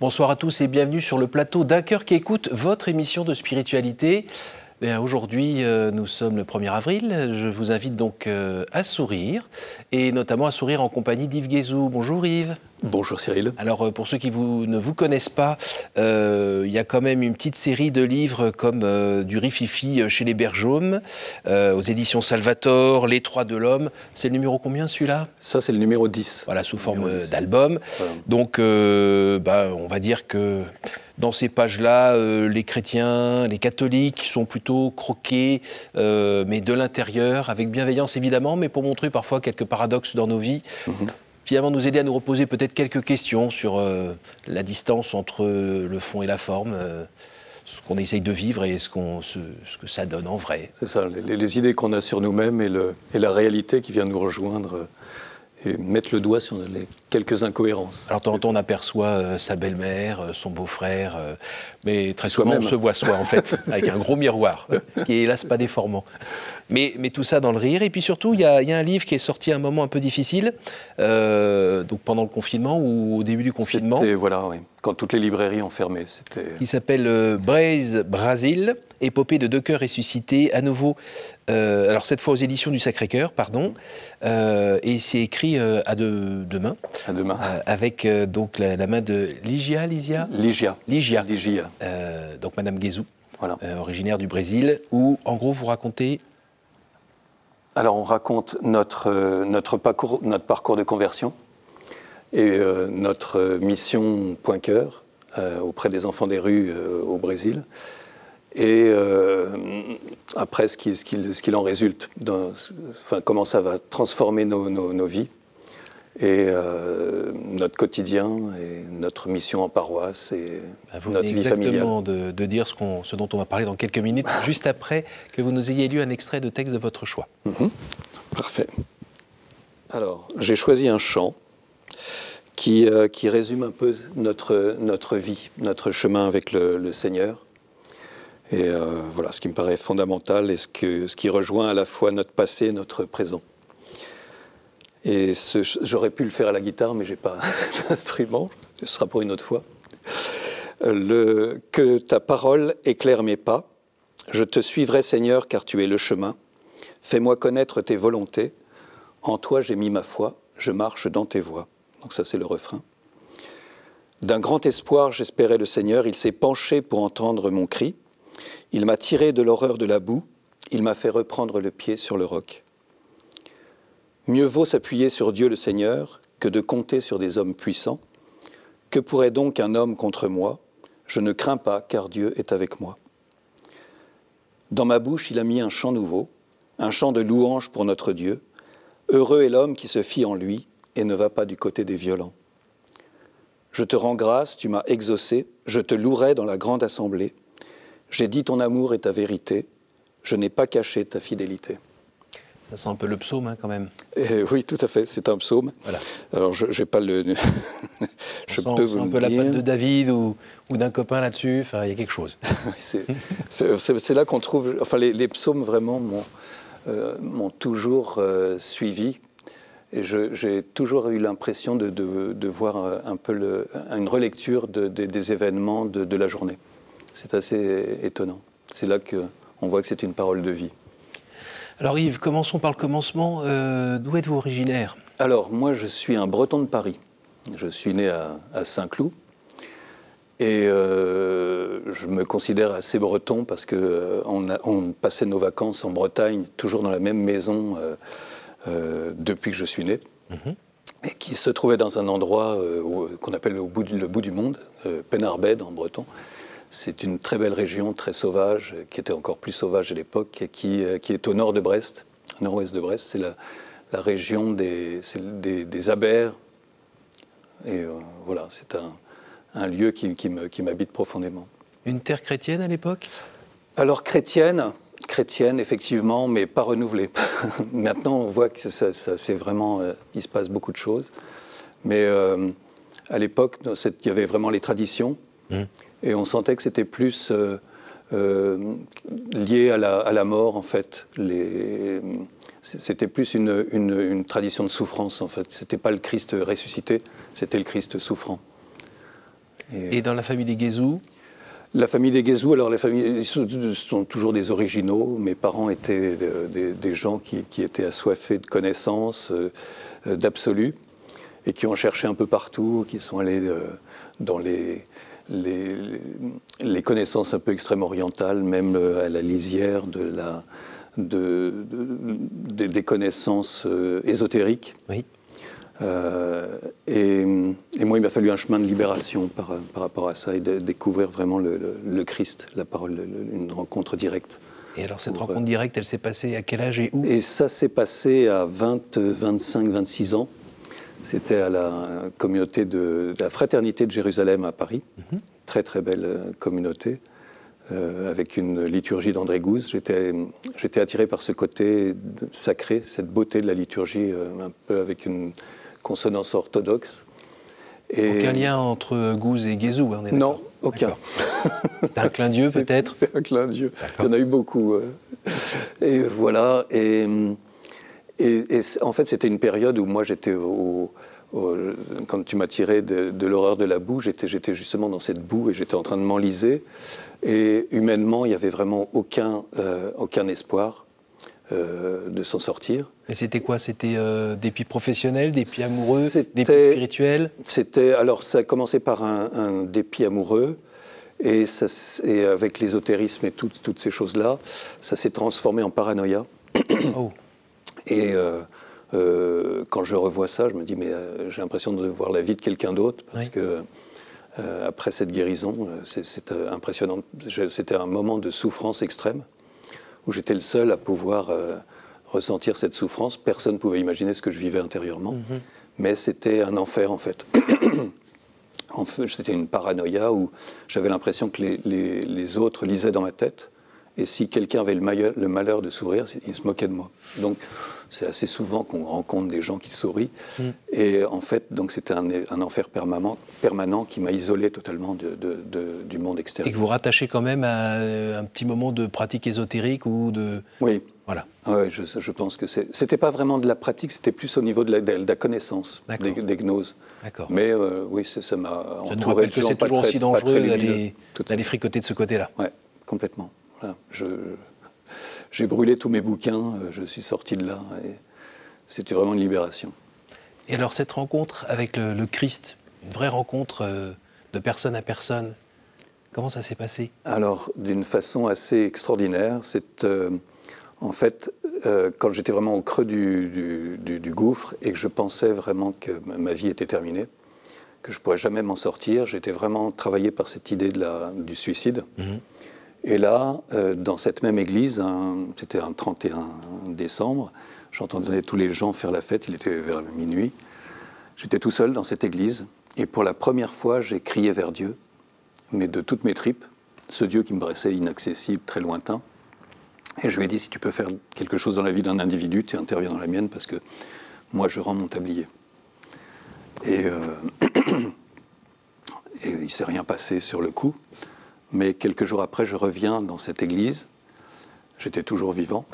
Bonsoir à tous et bienvenue sur le plateau d'un cœur qui écoute votre émission de spiritualité. Aujourd'hui, euh, nous sommes le 1er avril. Je vous invite donc euh, à sourire, et notamment à sourire en compagnie d'Yves Guézou. Bonjour Yves. Bonjour Cyril. Alors euh, pour ceux qui ne vous connaissent pas, il y a quand même une petite série de livres comme du Rififi chez les Bergaumes, aux éditions Salvator, Les Trois de l'Homme. C'est le numéro combien celui-là? Ça c'est le numéro 10. Voilà, sous forme d'album. Donc bah, on va dire que dans ces pages-là, euh, les chrétiens, les catholiques sont plutôt croqués, euh, mais de l'intérieur, avec bienveillance évidemment, mais pour montrer parfois quelques paradoxes dans nos vies. Mhm. Finalement, nous aider à nous reposer peut-être quelques questions sur euh, la distance entre le fond et la forme ce qu'on essaye de vivre et ce, ce, que ça donne en vrai. C'est ça, les, idées qu'on a sur nous-mêmes et, et, la réalité qui vient nous rejoindre et mettre le doigt sur les quelques incohérences. Alors, temps on aperçoit euh, sa belle-mère, euh, son beau-frère, euh, mais très souvent, on se voit soi, en fait, avec un gros miroir, qui est hélas pas déformant. Mais, mais, tout ça dans le rire. Et puis surtout, il y, a un livre qui est sorti à un moment un peu difficile, donc pendant le confinement ou au début du confinement. Voilà, oui. Quand toutes les librairies ont fermé. Il s'appelle Braise Brasil épopée de deux cœurs ressuscités, à nouveau, euh, alors cette fois aux éditions du Sacré-Cœur, pardon, euh, et c'est écrit euh, à deux, mains. À deux mains. avec donc la, main de Ligia, Ligia Ligia. Ligia. Ligia. donc Madame Guézou, voilà. originaire du Brésil, où en gros vous racontez alors on raconte notre, notre, parcours, de conversion et notre mission point cœur auprès des enfants des rues au Brésil et euh, après ce qu'il en résulte, comment ça va transformer nos, vies et euh, notre quotidien et notre mission en paroisse et bah, notre vie familiale. exactement de, de dire ce, ce, dont on va parler dans quelques minutes, juste après que vous nous ayez lu un extrait de texte de votre choix. Mhm. Parfait. Alors, j'ai choisi un chant qui, euh, qui, résume un peu notre, notre vie, notre chemin avec le, le Seigneur. Et euh, voilà ce qui me paraît fondamental et ce, que, ce qui rejoint à la fois notre passé et notre présent. Et j'aurais pu le faire à la guitare, mais j'ai pas d'instrument. Ce sera pour une autre fois. Le, que ta parole éclaire mes pas. Je te suivrai, Seigneur, car tu es le chemin. Fais-moi connaître tes volontés. En toi j'ai mis ma foi. Je marche dans tes voies. Donc ça, c'est le refrain. D'un grand espoir, j'espérais le Seigneur. Il s'est penché pour entendre mon cri. Il m'a tiré de l'horreur de la boue, il m'a fait reprendre le pied sur le roc. Mieux vaut s'appuyer sur Dieu le Seigneur que de compter sur des hommes puissants. Que pourrait donc un homme contre moi? Je ne crains pas, car Dieu est avec moi. Dans ma bouche, il a mis un chant nouveau, un chant de louange pour notre Dieu. Heureux est l'homme qui se fie en lui et ne va pas du côté des violents. Je te rends grâce, tu m'as exaucé, je te louerai dans la grande assemblée. J'ai dit ton amour et ta vérité, je n'ai pas caché ta fidélité. Ça sent un peu le psaume hein, quand même. Eh oui, tout à fait, c'est un psaume. Voilà. Alors je n'ai pas le... je peux vous un peu la patte de David ou, ou d'un copain là-dessus, enfin il y a quelque chose. c'est là qu'on trouve... Enfin les, psaumes vraiment m'ont euh, toujours euh, suivi. Et j'ai toujours eu l'impression de, de, voir un peu le, une relecture des événements de la journée. C'est assez étonnant. C'est là qu'on voit que c'est une parole de vie. Alors Yves, commençons par le commencement. Euh, d'où êtes-vous originaire? Alors moi je suis un breton de Paris. Je suis né à, Saint-Cloud. Et euh, je me considère assez breton parce qu'on euh, on passait nos vacances en Bretagne, toujours dans la même maison depuis que je suis né. Mhm. Et qui se trouvait dans un endroit qu'on appelle le bout, le bout, du monde, Penarbed en breton. C'est une très belle région, très sauvage, qui était encore plus sauvage à l'époque, et qui, euh, qui, est au nord de Brest, nord-ouest de Brest. C'est la, la, région des, des, des Abers. Et euh, voilà, c'est un, un, lieu qui, qui m'habite profondément. Une terre chrétienne à l'époque? Alors chrétienne, chrétienne effectivement, mais pas renouvelée. Maintenant, on voit que ça, c'est vraiment, euh, il se passe beaucoup de choses. Mais à l'époque, il y avait vraiment les traditions. Mmh. Et on sentait que c'était plus euh, euh, lié à la, mort, en fait. C'était plus une, tradition de souffrance, en fait. C'était pas le Christ ressuscité, c'était le Christ souffrant. Et, dans la famille des Guézou la famille des Guézou, alors les familles sont, toujours des originaux. Mes parents étaient des, gens qui, étaient assoiffés de connaissances, euh, d'absolu, et qui ont cherché un peu partout, qui sont allés euh, dans les, les, connaissances un peu extrême-orientales, même euh, à la lisière de la, de, des connaissances ésotériques. Oui. et, moi, il m'a fallu un chemin de libération par, par rapport à ça et de découvrir vraiment le, Christ, la parole, une rencontre directe. Et alors, cette rencontre directe, elle s'est passée à quel âge et où? Et ça s'est passé à 20, 25, 26 ans. C'était à la communauté de, la Fraternité de Jérusalem à Paris. Mhm. Très, très belle euh, communauté. Euh, avec une liturgie d'André Gouze. J'étais attiré par ce côté sacré, cette beauté de la liturgie, euh, un peu avec une consonance orthodoxe. Et... Aucun lien entre Gouze et Guézou, on est Non, aucun. C'est un clin d'yeux peut-être C'est un clin d'yeux. Il y en a eu beaucoup. Et voilà. Et, et, en fait, c'était une période où moi j'étais au, quand tu m'as tiré de, l'horreur de la boue, j'étais justement dans cette boue et j'étais en train de m'enliser. Et humainement, il n'y avait vraiment aucun, euh, aucun espoir. Euh, de s'en sortir. Et c'était quoi? C'était euh, des pieds professionnels, des pieds amoureux, des pieds spirituels C'était alors ça a commencé par un, dépit amoureux et, ça, et avec l'ésotérisme et toutes ces choses-là, ça s'est transformé en paranoïa. Oh. Et euh, quand je revois ça, je me dis mais j'ai l'impression de voir la vie de quelqu'un d'autre parce que après cette guérison, c'est impressionnant. C'était un moment de souffrance extrême où j'étais le seul à pouvoir euh, ressentir cette souffrance. Personne ne pouvait imaginer ce que je vivais intérieurement. Mhm. Mais c'était un enfer, en fait. en fait c'était une paranoïa où j'avais l'impression que les, autres lisaient dans ma tête. Et si quelqu'un avait le, le, malheur de sourire, il se moquait de moi. Donc, c'est assez souvent qu'on rencontre des gens qui sourient. Mm. Et en fait, donc c'était un, enfer permanent, permanent qui m'a isolé totalement de, du monde extérieur. Et que vous rattachez quand même à un petit moment de pratique ésotérique ou de... Oui. Voilà. Oui, je, je pense que c'était pas vraiment de la pratique, c'était plus au niveau de la, de la connaissance des, des, gnoses. D'accord. Mais euh, oui, ça m'a entouré de gens que c'est toujours aussi dangereux d'aller fricoter de ce côté-là. Oui, complètement. Voilà. J'ai brûlé tous mes bouquins, euh, je suis sorti de là. Et c'était vraiment une libération. Et alors cette rencontre avec le, Christ, une vraie rencontre euh, de personne à personne, comment ça s'est passé? Alors d'une façon assez extraordinaire. C'est euh, en fait quand j'étais vraiment au creux du, du, gouffre et que je pensais vraiment que ma vie était terminée, que je pourrais jamais m'en sortir. J'étais vraiment travaillé par cette idée de la, du suicide. Mhm. Et là, euh, dans cette même église, c'était un 31 décembre, j'entendais tous les gens faire la fête, il était vers minuit. J'étais tout seul dans cette église, et pour la première fois, j'ai crié vers Dieu, mais de toutes mes tripes, ce Dieu qui me paraissait inaccessible, très lointain. Et je lui ai dit, si tu peux faire quelque chose dans la vie d'un individu, tu interviens dans la mienne, parce que moi, je rends mon tablier. Et, euh, et il ne s'est rien passé sur le coup. Mais quelques jours après, je reviens dans cette église. J'étais toujours vivant.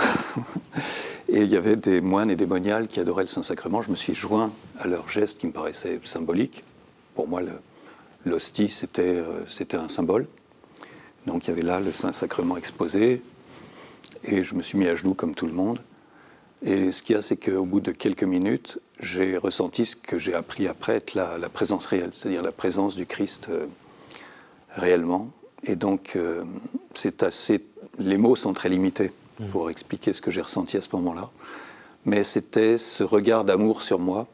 et il y avait des moines et des moniales qui adoraient le Saint-Sacrement. Je me suis joint à leur geste qui me paraissait symbolique. Pour moi, l'hostie, euh, c'était un symbole. Donc il y avait là le Saint-Sacrement exposé. Et je me suis mis à genoux comme tout le monde. Et ce qu'il y a, c'est qu'au bout de quelques minutes, j'ai ressenti ce que j'ai appris après être la, la présence réelle, c'est-à-dire la présence du Christ euh, réellement. Et donc, euh, c'est assez. Les mots sont très limités mmh. pour expliquer ce que j'ai ressenti à ce moment-là. Mais c'était ce regard d'amour sur moi,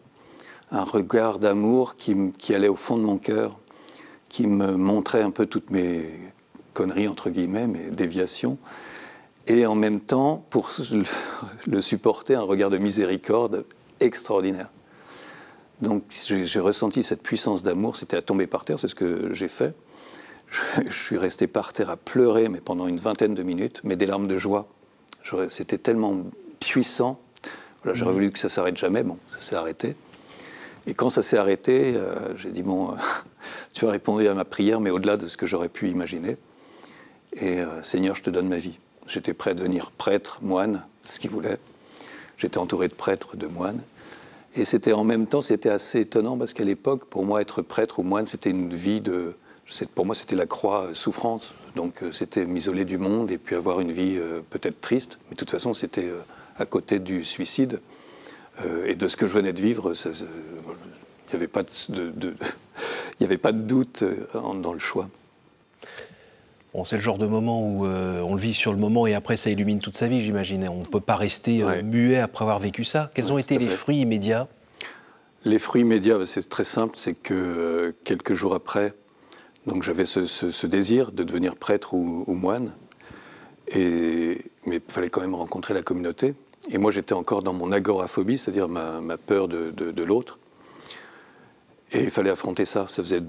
un regard d'amour qui, qui, allait au fond de mon cœur, qui me montrait un peu toutes mes conneries, entre guillemets, mes déviations, et en même temps, pour le supporter, un regard de miséricorde extraordinaire. Donc j'ai ressenti cette puissance d'amour, c'était à tomber par terre, c'est ce que j'ai fait je, suis resté par terre à pleurer, mais pendant une vingtaine de minutes, mais des larmes de joie. C'était tellement puissant. Voilà, J'aurais mhm. voulu que ça s'arrête jamais. Bon, ça s'est arrêté. Et quand ça s'est arrêté, euh, j'ai dit bon, euh, tu as répondu à ma prière, mais au-delà de ce que j'aurais pu imaginer. Et euh, Seigneur, je te donne ma vie. J'étais prêt à devenir prêtre, moine, ce qu'il voulait. J'étais entouré de prêtres, de moines. Et c'était en même temps, c'était assez étonnant parce qu'à l'époque, pour moi, être prêtre ou moine, c'était une vie de pour moi, c'était la croix souffrance. Donc c'était m'isoler du monde et puis avoir une vie peut-être triste. Mais de toute façon, c'était à côté du suicide. et de ce que je venais de vivre, il n'y avait, pas de, avait pas de doute dans le choix. Bon, c'est le genre de moment où euh, on le vit sur le moment et après ça illumine toute sa vie, j'imagine. On ne peut pas rester euh, muet après avoir vécu ça. Quels ont été les fruits immédiats? Les fruits immédiats, c'est très simple, c'est que euh, quelques jours après, donc j'avais ce, désir de devenir prêtre ou, moine, et, mais il fallait quand même rencontrer la communauté. Et moi j'étais encore dans mon agoraphobie, c'est-à-dire ma, peur de, l'autre. Et il fallait affronter ça. Ça faisait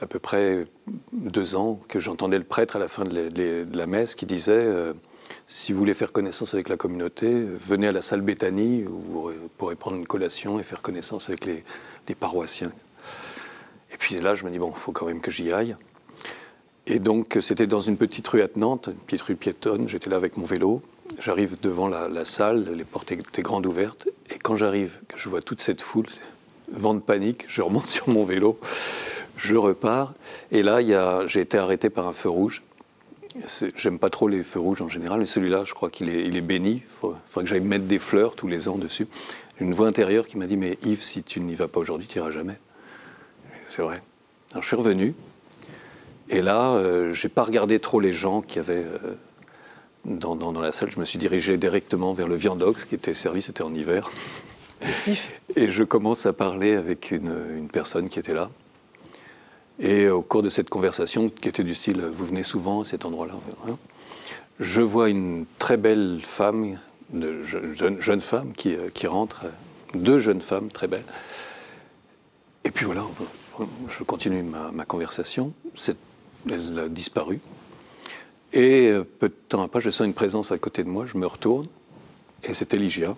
à peu près deux ans que j'entendais le prêtre à la fin de la messe qui disait euh, Si vous voulez faire connaissance avec la communauté, venez à la salle Béthanie où vous pourrez prendre une collation et faire connaissance avec les, paroissiens. Et puis là, je me dis Bon, il faut quand même que j'y aille. Et donc, c'était dans une petite rue attenante, une petite rue piétonne. J'étais là avec mon vélo. J'arrive devant la, salle, les portes étaient grandes ouvertes. Et quand j'arrive, je vois toute cette foule, vent de panique, je remonte sur mon vélo, je repars. Et là, j'ai été arrêté par un feu rouge. J'aime pas trop les feux rouges en général, mais celui-là, je crois qu'il est, est, béni. Il faudrait que j'aille mettre des fleurs tous les ans dessus. Une voix intérieure qui m'a dit Mais Yves, si tu n'y vas pas aujourd'hui, tu n'iras jamais. C'est vrai. Alors je suis revenu. Et là, euh, j'ai pas regardé trop les gens qui avaient euh, dans, dans, la salle. Je me suis dirigé directement vers le viandox qui était servi, c'était en hiver. Et je commence à parler avec une, personne qui était là. Et au cours de cette conversation, qui était du style Vous venez souvent à cet endroit-là, hein, je vois une très belle femme, une jeune, femme qui, qui, rentre, deux jeunes femmes très belles. Et puis voilà, je continue ma, conversation. Elle a disparu. Et peu de temps après, je sens une présence à côté de moi, je me retourne, et c'était Ligia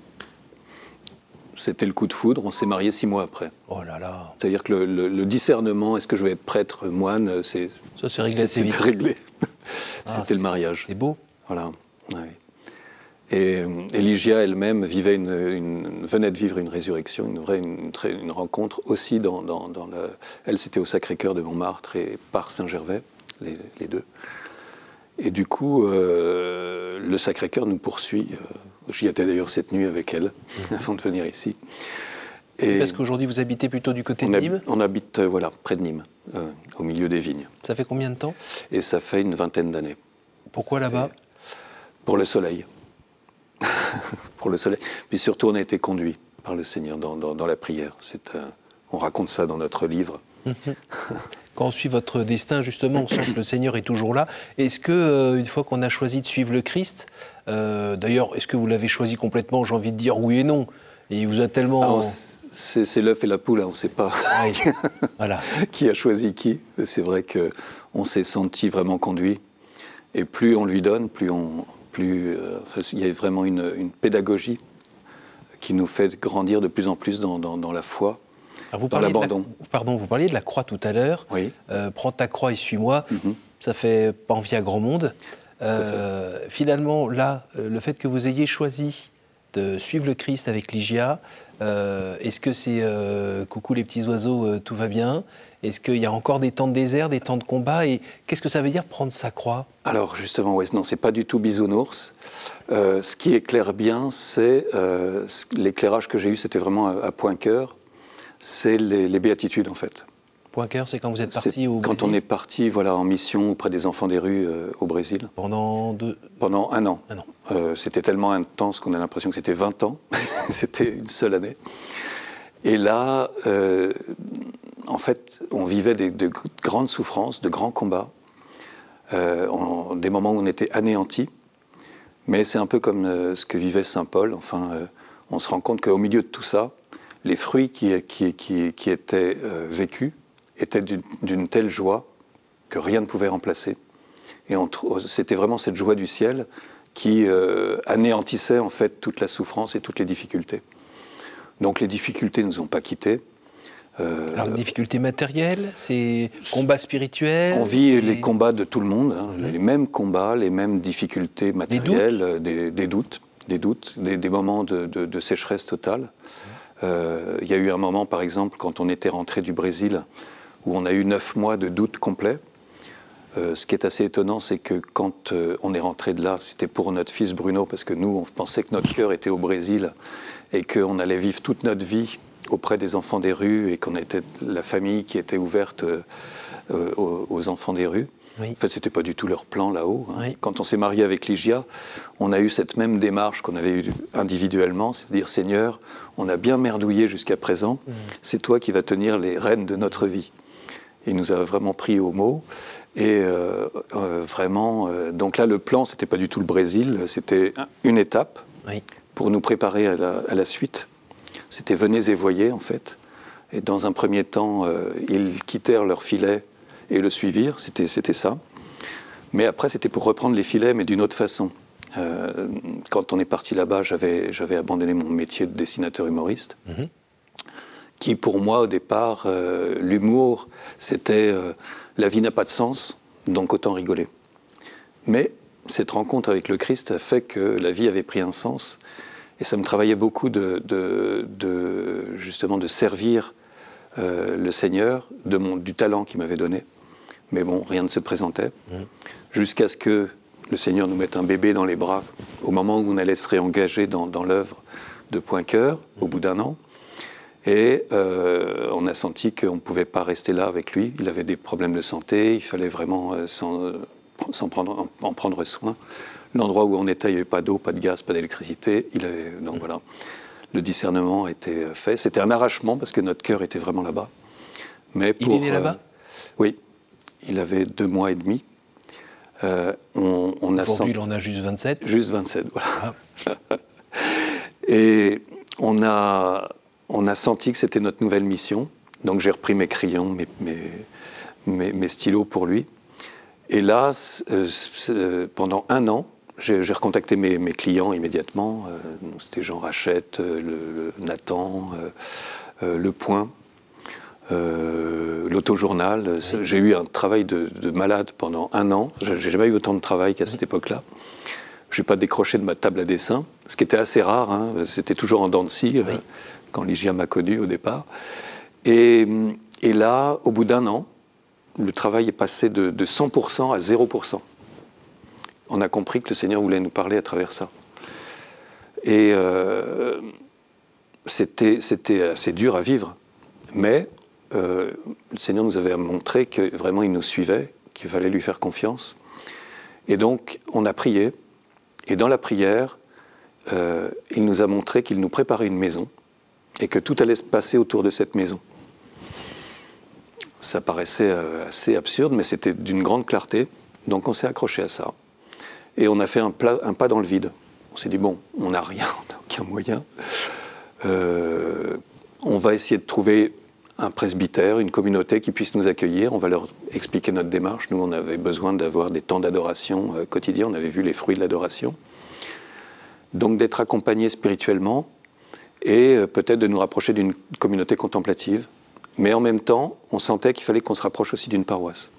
c'était le coup de foudre. On s'est mariés six mois après. Oh là là. C'est-à-dire que le, discernement, est-ce que je vais être prêtre, moine, c'est. Ça, c'est réglé. Ah, c'était le mariage. C'est beau. Voilà. Et Eligia elle-même vivait une, venait de vivre une résurrection, une vraie une, rencontre aussi dans, dans, Elle, c'était au Sacré-Cœur de Montmartre et par Saint-Gervais, les, les, deux. Et du coup, euh, le Sacré-Cœur nous poursuit. Euh, J'y étais d'ailleurs cette nuit avec elle, avant de venir ici. Et Parce qu'aujourd'hui, vous habitez plutôt du côté de Nîmes On habite, euh, voilà, près de Nîmes, euh, au milieu des vignes. Ça fait combien de temps? Et ça fait une vingtaine d'années. Pourquoi là-bas? Pour le soleil. pour le soleil. Puis surtout, on a été conduit par le Seigneur dans, dans, la prière. C'est, euh, on raconte ça dans notre livre. Quand on suit votre destin, justement, on sent que le Seigneur est toujours là. Est-ce que, euh, une fois qu'on a choisi de suivre le Christ, euh, d'ailleurs, est-ce que vous l'avez choisi complètement J'ai envie de dire oui et non? Et il vous a tellement. c'est l'œuf et la poule, hein, on ne sait pas ah voilà. qui a choisi qui. C'est vrai qu'on s'est senti vraiment conduit. Et plus on lui donne, plus on. Plus, euh, il y a vraiment une, pédagogie qui nous fait grandir de plus en plus dans, dans la foi vous l'abandon. Pardon, vous parliez de la croix tout à l'heure. Oui. Euh, prends ta croix et suis-moi. Mhm. Ça fait pas envie à grand monde. Euh, finalement, là, le fait que vous ayez choisi de suivre le Christ avec Ligia, est-ce que c'est coucou les petits oiseaux, tout va bien? Est-ce qu'il y a encore des temps de désert, des temps de combat Et qu'est-ce que ça veut dire prendre sa croix? Alors justement, ouais, non, c'est pas du tout bisounours. ce qui éclaire bien, c'est l'éclairage que j'ai eu, c'était vraiment à, à point cœur c'est les, béatitudes en fait. Point cœur, c'est quand vous êtes parti au Quand on est parti voilà, en mission auprès des enfants des rues euh, au Brésil. Pendant deux... Pendant un an. Euh, c'était tellement intense qu'on a l'impression que c'était 20 ans. c'était une seule année. Et là, euh, en fait, on vivait de grandes souffrances, de grands combats, des moments où on était anéanti. Mais c'est un peu comme ce que vivait Saint Paul. Enfin, on se rend compte qu'au milieu de tout ça, les fruits qui, qui, étaient euh, vécus étaient d'une telle joie que rien ne pouvait remplacer. Et c'était vraiment cette joie du ciel qui euh, anéantissait en fait toute la souffrance et toutes les difficultés. Donc les difficultés ne nous ont pas quittés. Euh, Alors, difficultés matérielles, c'est combats spirituels On vit les combats de tout le monde, hein, les mêmes combats, les mêmes difficultés matérielles, des doutes, des, doutes, des, moments de, sécheresse totale. Euh, il y a eu un moment, par exemple, quand on était rentré du Brésil, où on a eu neuf mois de doute complet. Euh, ce qui est assez étonnant, c'est que quand euh, on est rentré de là, c'était pour notre fils Bruno, parce que nous, on pensait que notre cœur était au Brésil et qu'on allait vivre toute notre vie auprès des enfants des rues et qu'on était la famille qui était ouverte euh, aux, enfants des rues. En fait, c'était pas du tout leur plan là-haut. Hein. Quand on s'est marié avec Ligia, on a eu cette même démarche qu'on avait eue individuellement, c'est-à-dire Seigneur, on a bien merdouillé jusqu'à présent, mm. c'est toi qui vas tenir les rênes de notre vie. Il nous a vraiment pris au mot. Et euh, euh, vraiment, euh, donc là, le plan, c'était pas du tout le Brésil, c'était une étape pour nous préparer à la, suite. C'était venez et voyez, en fait. Et dans un premier temps, ils quittèrent leur filet et le suivirent, c'était ça. Mais après, c'était pour reprendre les filets, mais d'une autre façon. quand on est parti là-bas, j'avais abandonné mon métier de dessinateur humoriste. Mhm qui pour moi au départ, euh, l'humour, c'était euh, la vie n'a pas de sens, donc autant rigoler. Mais cette rencontre avec le Christ a fait que la vie avait pris un sens, et ça me travaillait beaucoup de, justement de servir euh, le Seigneur de mon, du talent qu'il m'avait donné. Mais bon, rien ne se présentait, mmh. jusqu'à ce que le Seigneur nous mette un bébé dans les bras au moment où on allait se réengager dans, dans l'œuvre de Point Cœur, au bout d'un an. Et euh, on a senti qu'on ne pouvait pas rester là avec lui. Il avait des problèmes de santé, il fallait vraiment euh, s'en prendre, en, prendre soin. L'endroit où on était, il n'y avait pas d'eau, pas de gaz, pas d'électricité. Donc voilà, le discernement a été fait. C'était un arrachement parce que notre cœur était vraiment là-bas. Mais pour, il est né là-bas? Euh, Oui, il avait deux mois et demi. on, on a il en a juste 27 Juste 27, voilà. Ah. et on a on a senti que c'était notre nouvelle mission. Donc j'ai repris mes crayons, mes, mes, stylos pour lui. Et là, euh, euh, pendant un an, j'ai recontacté mes, clients immédiatement. Euh, c'était Jean Rachette, le, Nathan, Le Point, l'Autojournal. J'ai eu un travail de, malade pendant un an. J'ai jamais eu autant de travail qu'à cette époque-là. Je n'ai pas décroché de ma table à dessin, ce qui était assez rare. Hein. C'était toujours en dents de scie quand Ligia m'a connu au départ. Et, là, au bout d'un an, le travail est passé de, 100% à 0%. On a compris que le Seigneur voulait nous parler à travers ça. Et euh, c'était assez dur à vivre. Mais euh, le Seigneur nous avait montré que vraiment il nous suivait, qu'il fallait lui faire confiance. Et donc, on a prié. Et dans la prière, euh, il nous a montré qu'il nous préparait une maison et que tout allait se passer autour de cette maison. Ça paraissait assez absurde, mais c'était d'une grande clarté. Donc on s'est accroché à ça. Et on a fait un, pas dans le vide. On s'est dit, bon, on n'a rien, on n'a aucun moyen. Euh, on va essayer de trouver un presbytère, une communauté qui puisse nous accueillir. On va leur expliquer notre démarche. Nous, on avait besoin d'avoir des temps d'adoration euh, quotidiens. On avait vu les fruits de l'adoration. Donc d'être accompagné spirituellement et euh, peut-être de nous rapprocher d'une communauté contemplative. Mais en même temps, on sentait qu'il fallait qu'on se rapproche aussi d'une paroisse.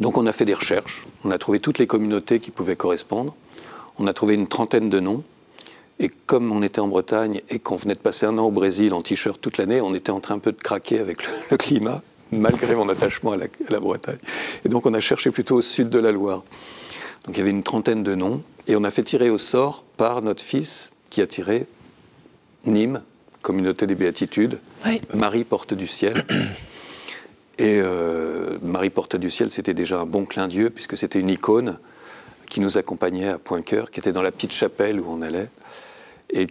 Donc on a fait des recherches, on a trouvé toutes les communautés qui pouvaient correspondre, on a trouvé une trentaine de noms, et comme on était en Bretagne et qu'on venait de passer un an au Brésil en t-shirt toute l'année, on était en train un peu de craquer avec le, climat, malgré mon attachement à la, à la, Bretagne. Et donc on a cherché plutôt au sud de la Loire. Donc il y avait une trentaine de noms, et on a fait tirer au sort par notre fils qui a tiré Nîmes, communauté des béatitudes, Marie porte du ciel. Et euh, Marie porte du ciel, c'était déjà un bon clin d'yeux, puisque c'était une icône qui nous accompagnait à Point-Cœur, qui était dans la petite chapelle où on allait, et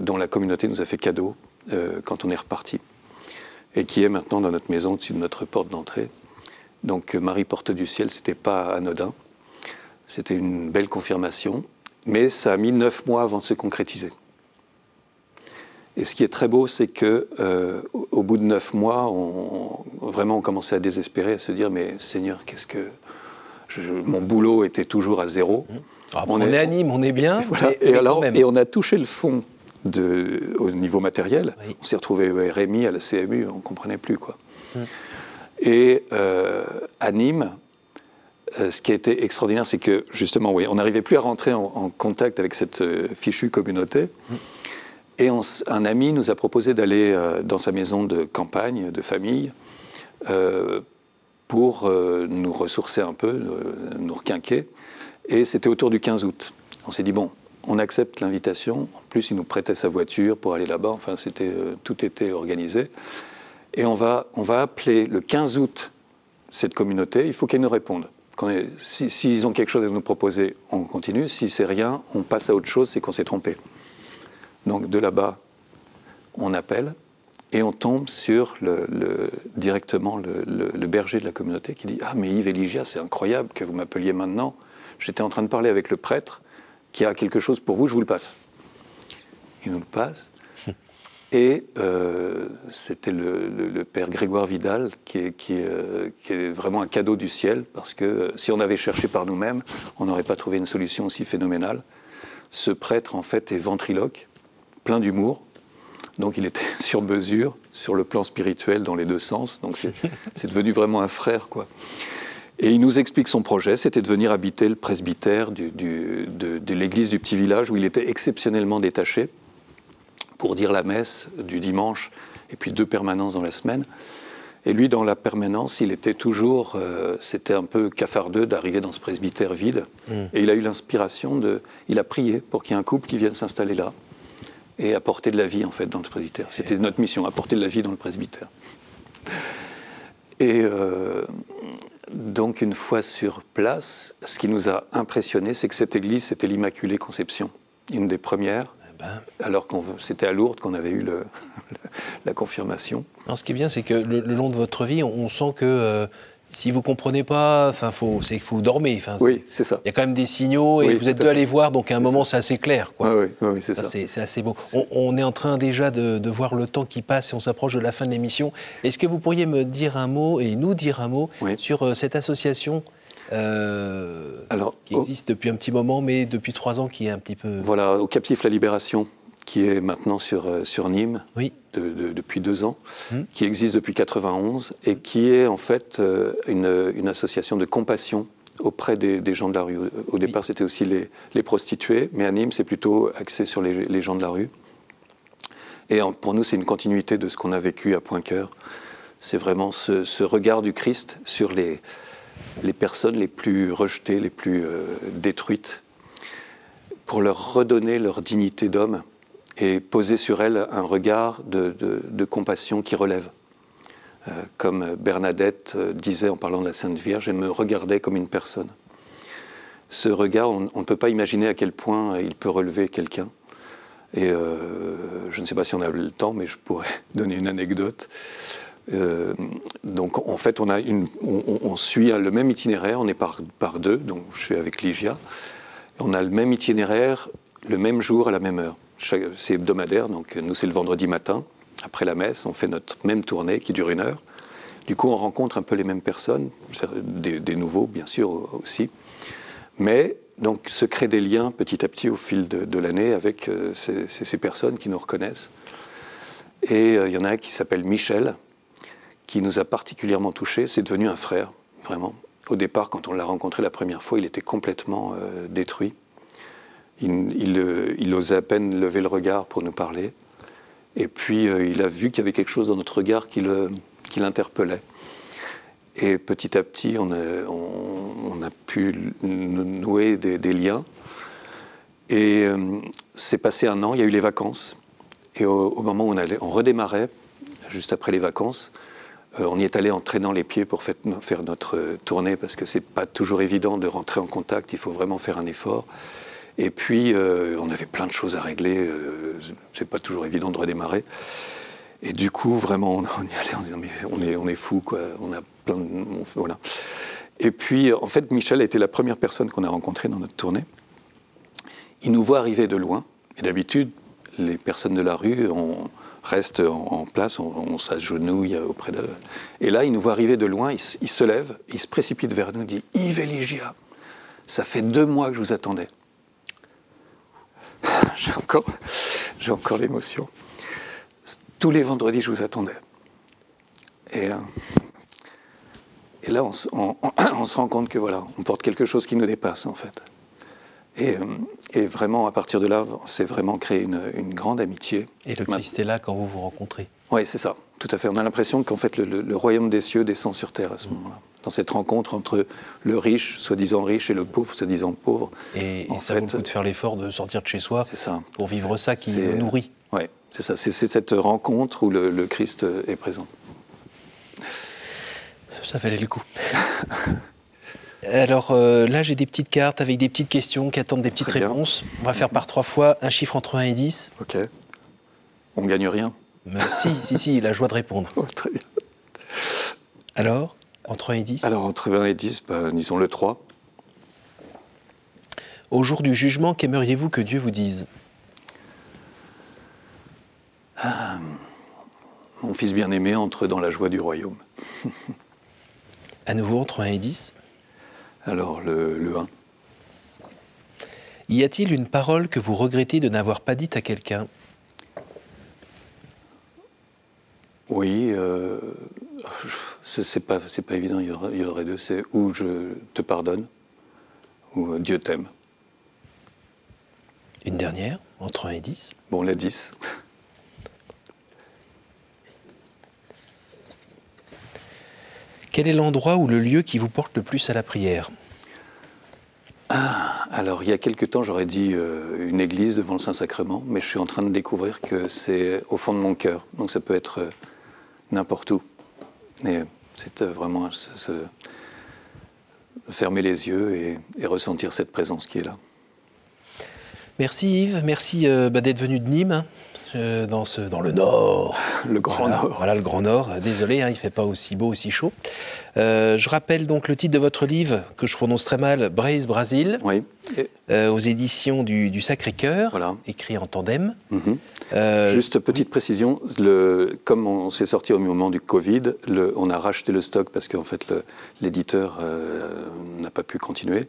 dont la communauté nous a fait cadeau euh, quand on est reparti, et qui est maintenant dans notre maison, au-dessus de notre porte d'entrée. Donc euh, Marie porte du ciel, c'était pas anodin, c'était une belle confirmation, mais ça a mis neuf mois avant de se concrétiser. Et ce qui est très beau, c'est que euh, au bout de neuf mois, on, vraiment on commençait à désespérer, à se dire mais Seigneur, qu'est-ce que mon boulot était toujours à zéro. Mmh. Ah, on, est, à Nîmes, on est bien. Et, alors, et on a touché le fond de, au niveau matériel. On s'est retrouvé au RMI, à la CMU, on ne comprenait plus quoi. Mmh. Et euh, à Nîmes, euh, ce qui a été extraordinaire, c'est que justement, oui, on n'arrivait plus à rentrer en, contact avec cette fichue communauté. Mmh. Et un ami nous a proposé d'aller euh, dans sa maison de campagne, de famille, euh, pour nous ressourcer un peu, nous requinquer. Et c'était autour du 15 août. On s'est dit, bon, on accepte l'invitation. En plus, il nous prêtait sa voiture pour aller là-bas. Enfin, tout était organisé. Et on va, on va appeler le 15 août cette communauté. Il faut qu'elle nous réponde. S'ils si, ont quelque chose à nous proposer, on continue. Si c'est rien, on passe à autre chose, c'est qu'on s'est trompé. Donc de là-bas, on appelle et on tombe sur le, directement le, berger de la communauté qui dit Ah, mais Yves Eligia, c'est incroyable que vous m'appeliez maintenant. J'étais en train de parler avec le prêtre qui a quelque chose pour vous, je vous le passe. Il nous le passe. Et euh, c'était le, père Grégoire Vidal, qui est, qui, euh, qui est, vraiment un cadeau du ciel, parce que euh, si on avait cherché par nous-mêmes, on n'aurait pas trouvé une solution aussi phénoménale. Ce prêtre, en fait, est ventriloque, plein d'humour, donc il était sur mesure, sur le plan spirituel, dans les deux sens, donc c'est devenu vraiment un frère, quoi. Et il nous explique son projet, c'était de venir habiter le presbytère du, de, de l'église du petit village où il était exceptionnellement détaché pour dire la messe du dimanche et puis deux permanences dans la semaine. Et lui, dans la permanence, il était toujours, euh, c'était un peu cafardeux d'arriver dans ce presbytère vide. Mm. Et il a eu l'inspiration de, il a prié pour qu'il y ait un couple qui vienne s'installer là et apporter de la vie en fait dans le presbytère. C'était notre mission, apporter de la vie dans le presbytère. Et euh, donc une fois sur place, ce qui nous a impressionné, c'est que cette église, c'était l'Immaculée Conception, une des premières. Ben. alors que c'était à Lourdes qu'on avait eu la confirmation. ce qui est bien, c'est que le, long de votre vie, on, sent que euh, si vous comprenez pas, enfin, c'est que vous dormez. oui, c'est ça. Il y a quand même des signaux et vous êtes deux à les voir, donc à un moment, c'est assez clair. Quoi. oui, oui c'est ça. C'est assez beau. On, est en train déjà de, voir le temps qui passe et on s'approche de la fin de l'émission. Est-ce que vous pourriez me dire un mot et nous dire un mot sur euh, cette association euh, Alors, qui existe depuis un petit moment, mais depuis trois ans qui est un petit peu... Voilà, au Captif La Libération, qui est maintenant sur, euh, sur Nîmes oui. depuis deux ans, hum. qui existe depuis 91 et qui est en fait euh, une, une association de compassion auprès des, des, gens de la rue. Au départ, c'était aussi les, les, prostituées, mais à Nîmes, c'est plutôt axé sur les, les, gens de la rue. Et pour nous, c'est une continuité de ce qu'on a vécu à Pointe-Cœur. C'est vraiment ce, ce, regard du Christ sur les, les personnes les plus rejetées, les plus euh, détruites, pour leur redonner leur dignité d'homme et poser sur elles un regard de, compassion qui relève. Euh, comme Bernadette euh, disait en parlant de la Sainte Vierge, elle me regardait comme une personne. Ce regard, on ne peut pas imaginer à quel point il peut relever quelqu'un. Et je ne sais pas si on a le temps, mais je pourrais donner une anecdote. Euh, donc en fait, on, suit le même itinéraire, on est par, par deux, donc je suis avec Ligia. On a le même itinéraire, le même jour, à la même heure. C'est hebdomadaire, donc nous c'est le vendredi matin, après la messe, on fait notre même tournée qui dure une heure. Du coup, on rencontre un peu les mêmes personnes, des, nouveaux bien sûr aussi. Mais donc se créent des liens petit à petit au fil de, l'année avec euh, ces, personnes qui nous reconnaissent. Et euh, il y en a un qui s'appelle Michel, qui nous a particulièrement touchés. C'est devenu un frère, vraiment. Au départ, quand on l'a rencontré la première fois, il était complètement euh, détruit. Il, euh, il, osait à peine lever le regard pour nous parler. Et puis, euh, il a vu qu'il y avait quelque chose dans notre regard qui l'interpellait. Et petit à petit, on a, pu nouer des, liens. Et c'est passé un an, il y a eu les vacances. Et au, moment où on, redémarrait, juste après les vacances, euh, on y est allé en traînant les pieds pour faire notre euh, tournée parce que c'est pas toujours évident de rentrer en contact, il faut vraiment faire un effort. Et puis, euh, on avait plein de choses à régler, c'est pas toujours évident de redémarrer. Et du coup, vraiment, on, y allait en disant, mais on est, on est fou, quoi. On a plein de. voilà. Et puis, en fait, Michel a été la première personne qu'on a rencontrée dans notre tournée. Il nous voit arriver de loin. Et d'habitude, les personnes de la rue ont reste en, place, on, s'agenouille auprès de. Et là, il nous voit arriver de loin, il, se lève, il se précipite vers nous, dit Yves Eligia, ça fait deux mois que je vous attendais. J'ai encore, j'ai encore l'émotion. Tous les vendredis, je vous attendais. Et, euh, et là, on, on, se rend compte que voilà, on porte quelque chose qui nous dépasse en fait. Euh, et, vraiment, à partir de là, c'est vraiment créé une, grande amitié. Et le Christ est là quand vous vous rencontrez. Oui, c'est ça, tout à fait. On a l'impression qu'en fait, le, royaume des cieux descend sur terre à ce moment-là, dans cette rencontre entre le riche, soi-disant riche, et le pauvre, soi-disant pauvre. Et, ça vaut le coup de faire l'effort de sortir de chez soi ça. pour vivre ça qui nous nourrit. Oui, c'est ça. C'est cette rencontre où le, Christ est présent. Ça valait le coup. Alors euh, là, j'ai des petites cartes avec des petites questions qui attendent des petites réponses. On va faire par trois fois un chiffre entre 1 et 10. Ok. On ne gagne rien. si, si, si, la joie de répondre. Oh, très bien. Alors, entre 1 et 10 Alors, entre 1 et 10, bah, disons le 3. Au jour du jugement, qu'aimeriez-vous que Dieu vous dise? Ah, Mon fils bien-aimé entre dans la joie du royaume. à nouveau, entre 1 et 10 Alors, le, le 1. Y a-t-il une parole que vous regrettez de n'avoir pas dite à quelqu'un? Oui, euh, c'est pas, pas évident, il y, aurait, il y aurait deux. C'est où je te pardonne, ou euh, Dieu t'aime. Une dernière, entre 1 et 10 Bon, la 10. Quel est l'endroit ou le lieu qui vous porte le plus à la prière? Ah, alors il y a quelque temps j'aurais dit euh, une église devant le Saint-Sacrement, mais je suis en train de découvrir que c'est au fond de mon cœur. Donc ça peut être euh, n'importe où. Et c'est euh, vraiment se, fermer les yeux et, ressentir cette présence qui est là. Merci Yves, merci euh, bah, d'être venu de Nîmes. Euh, dans, ce, dans le nord. Le Grand Nord. Voilà, le Grand Nord. Désolé, hein, il ne fait pas aussi beau, aussi chaud. Euh, je rappelle donc le titre de votre livre, que je prononce très mal, Braise Brasil, oui. Euh, aux éditions du, Sacré-Cœur, voilà. écrit en tandem. Mhm. Juste petite précision, le, comme on s'est sorti au moment du Covid, le, on a racheté le stock parce qu'en fait l'éditeur n'a pas pu continuer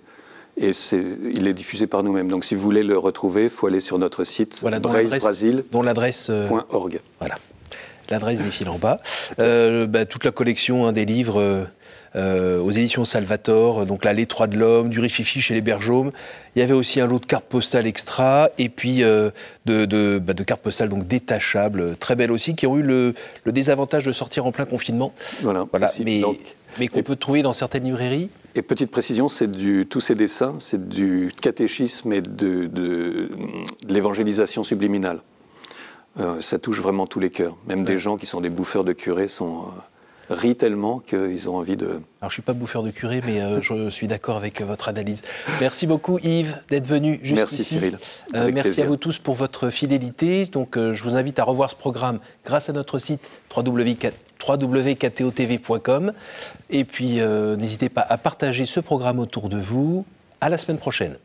et il est diffusé par nous-mêmes. Donc si vous voulez le retrouver, il faut aller sur notre site voilà, dont l'adresse euh, voilà, l'adresse défile en bas. Euh, bah, toute la collection hein, des livres euh, aux éditions Salvator, donc là, Les Trois de l'Homme, du Rififi chez les Bergaumes. Il y avait aussi un lot de cartes postales extra, et puis de, de, bah, de, cartes postales donc détachables, très belles aussi, qui ont eu le, le désavantage de sortir en plein confinement. Voilà, voilà mais, mais qu'on peut trouver dans certaines librairies. Et petite précision, c'est du, tous ces dessins, c'est du catéchisme et de, de, l'évangélisation subliminale. Euh, ça touche vraiment tous les cœurs. Même des gens qui sont des bouffeurs de curés sont euh, rient tellement qu'ils ont envie de. Alors je ne suis pas bouffeur de curé, mais euh, je suis d'accord avec votre analyse. Merci beaucoup Yves d'être venu juste merci, Cyril. merci à vous tous pour votre fidélité. Donc je vous invite à revoir ce programme grâce à notre site www www.ktotv.com. Et puis, euh, n'hésitez pas à partager ce programme autour de vous. À la semaine prochaine.